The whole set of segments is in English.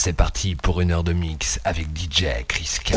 C'est parti pour une heure de mix avec DJ Chris K.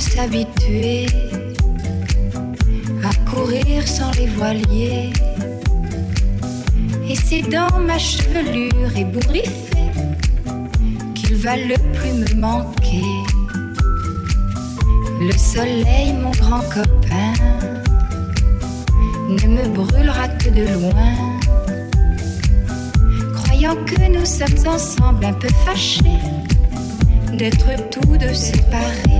s'habituer à courir sans les voiliers. Et c'est dans ma chevelure ébouriffée qu'il va le plus me manquer. Le soleil, mon grand copain, ne me brûlera que de loin. Que nous sommes ensemble un peu fâchés d'être tous deux séparés.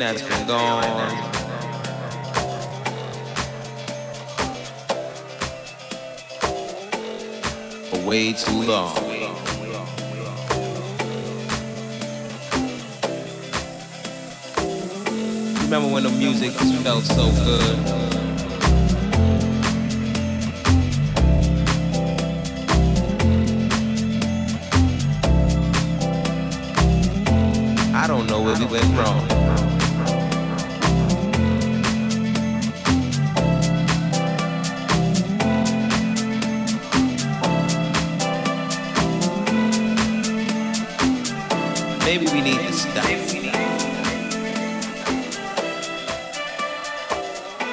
that's been gone. For way too long. Remember when the music felt so good? I don't know where we went wrong.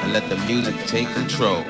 And let the music take control.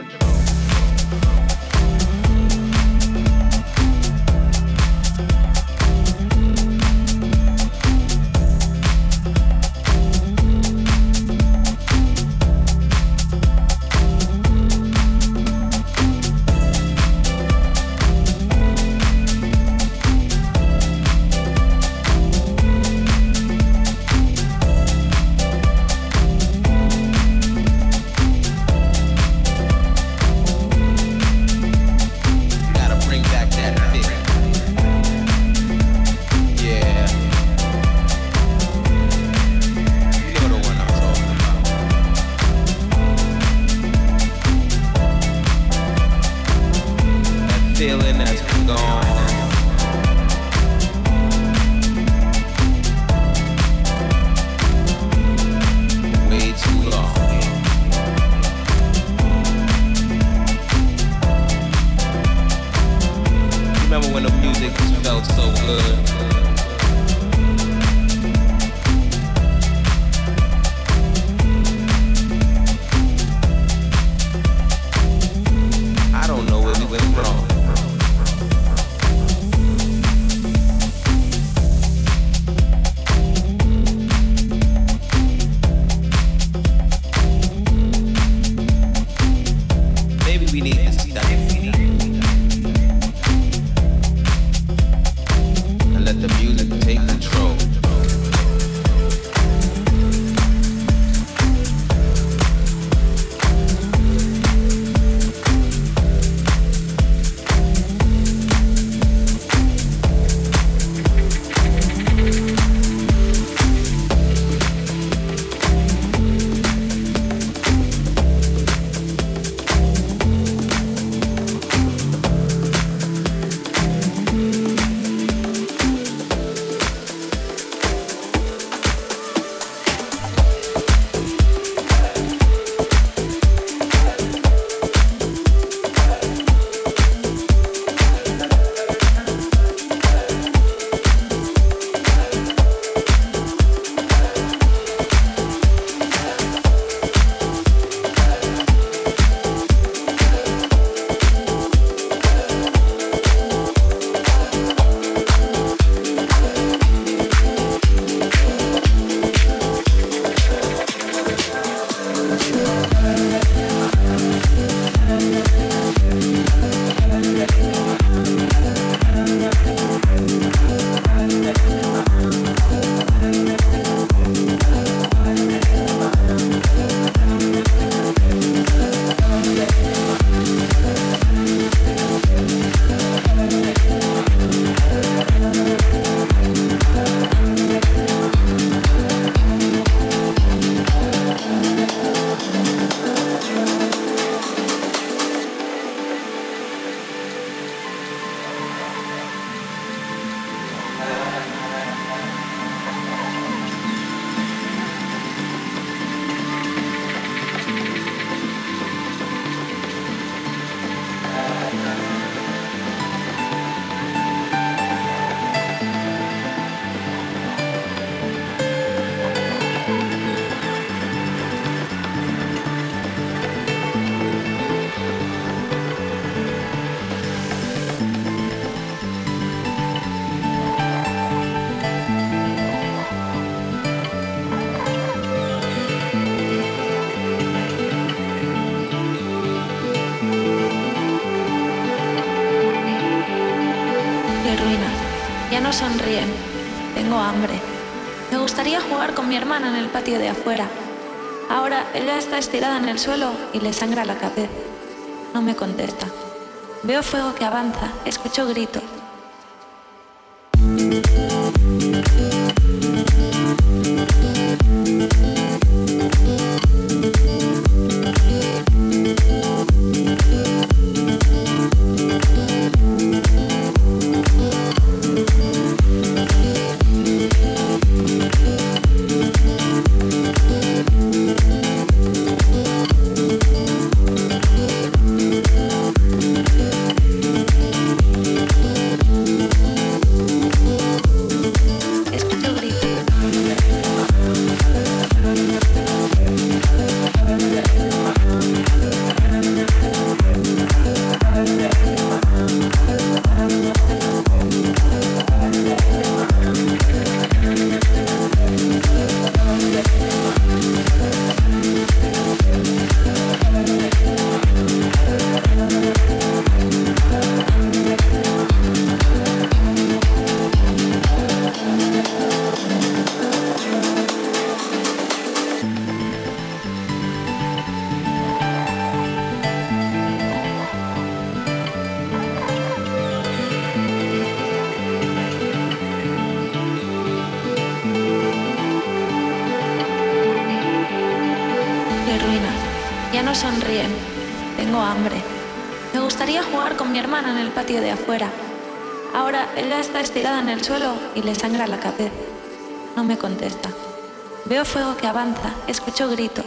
Gustaría jugar con mi hermana en el patio de afuera. Ahora ella está estirada en el suelo y le sangra la cabeza. No me contesta. Veo fuego que avanza, escucho gritos. De afuera. Ahora ella está estirada en el suelo y le sangra la cabeza. No me contesta. Veo fuego que avanza, escucho gritos.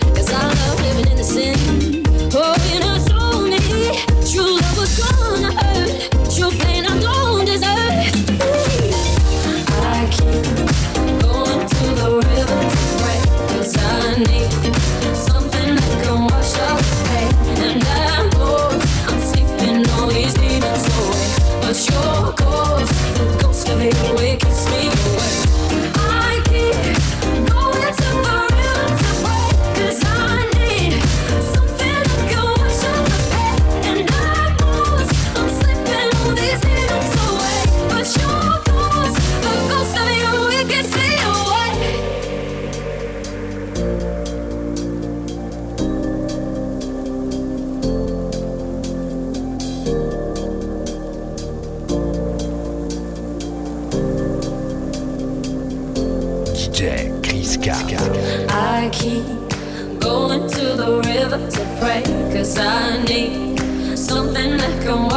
Cause I.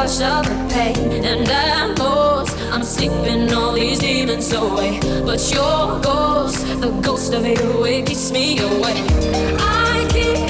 rush of the pain and I'm lost. I'm sleeping all these demons away, but your ghost, the ghost of you, it keeps me away. I keep.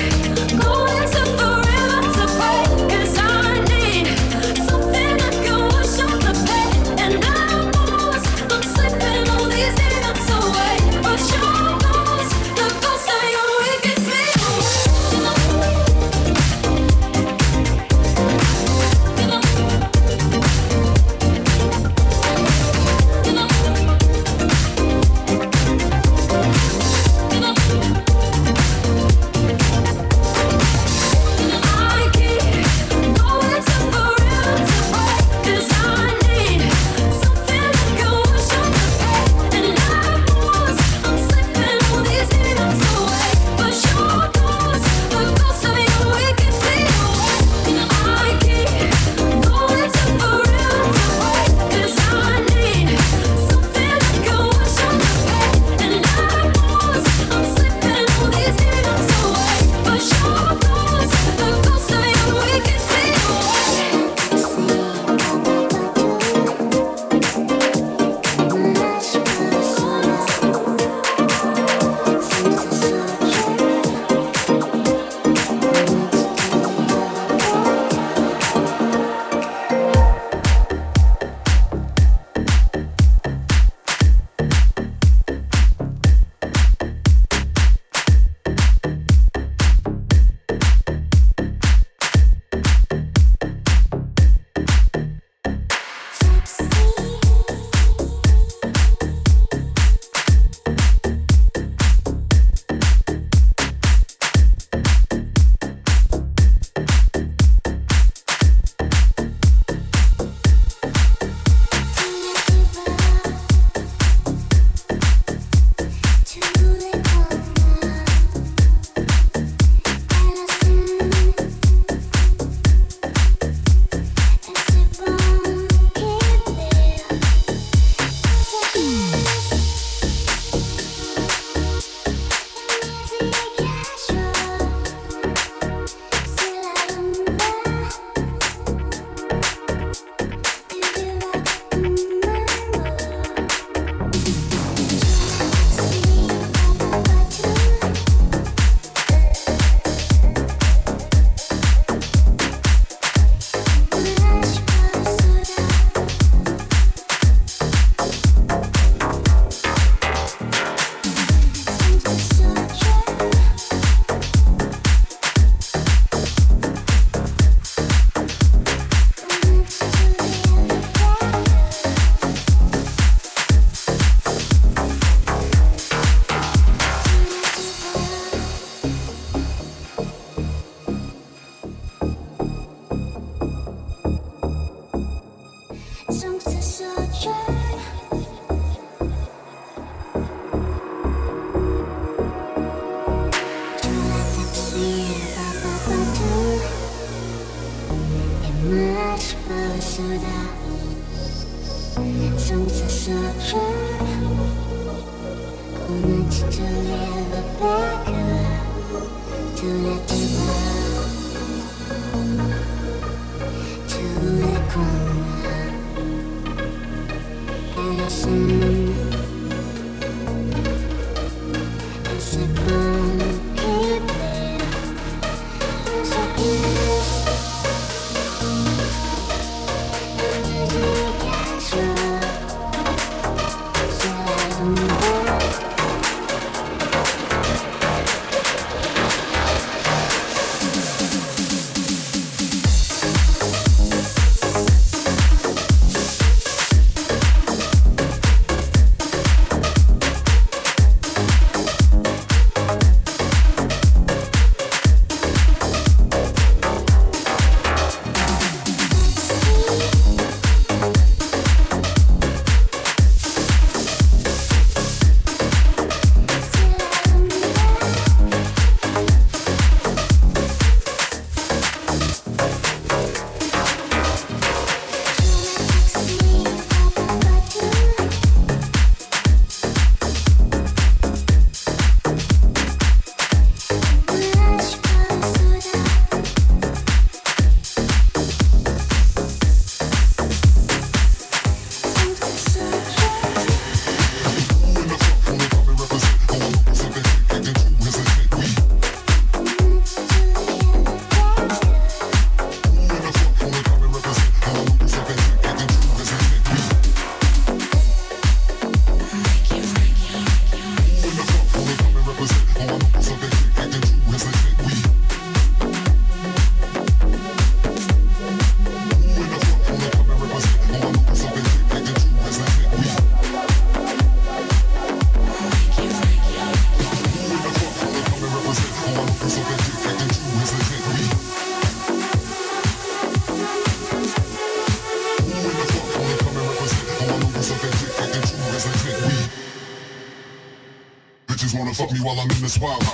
is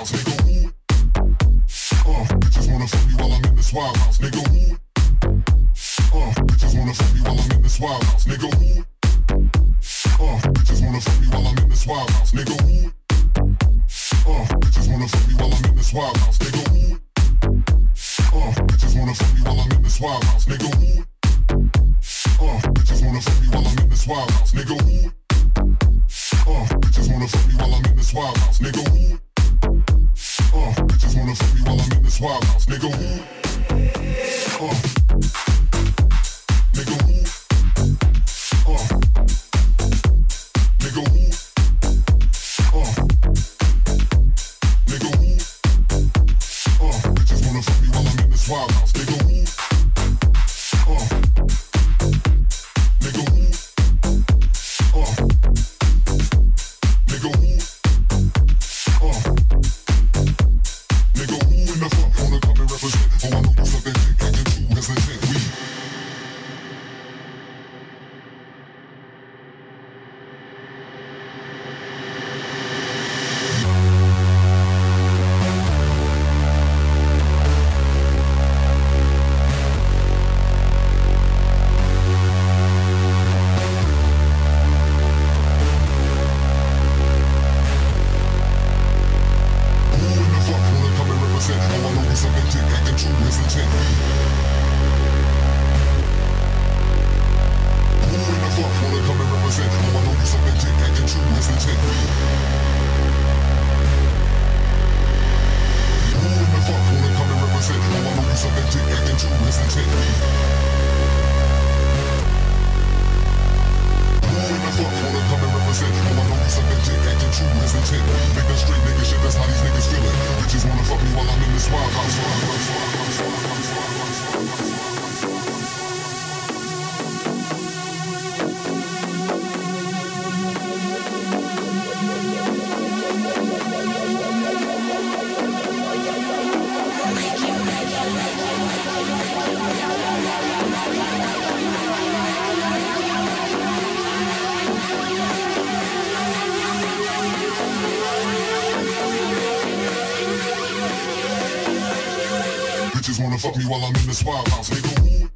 this wild house, nigga. Who?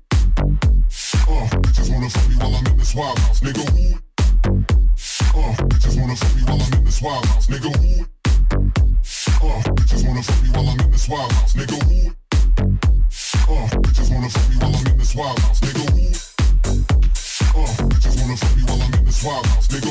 Uh, bitches wanna fuck me while I'm in this wild house, nigga. Uh, bitches wanna fuck me while I'm in this wild house, nigga. Uh, bitches wanna fuck me while I'm in this wild house, nigga. Uh, bitches wanna fuck me while I'm in this wild house, nigga.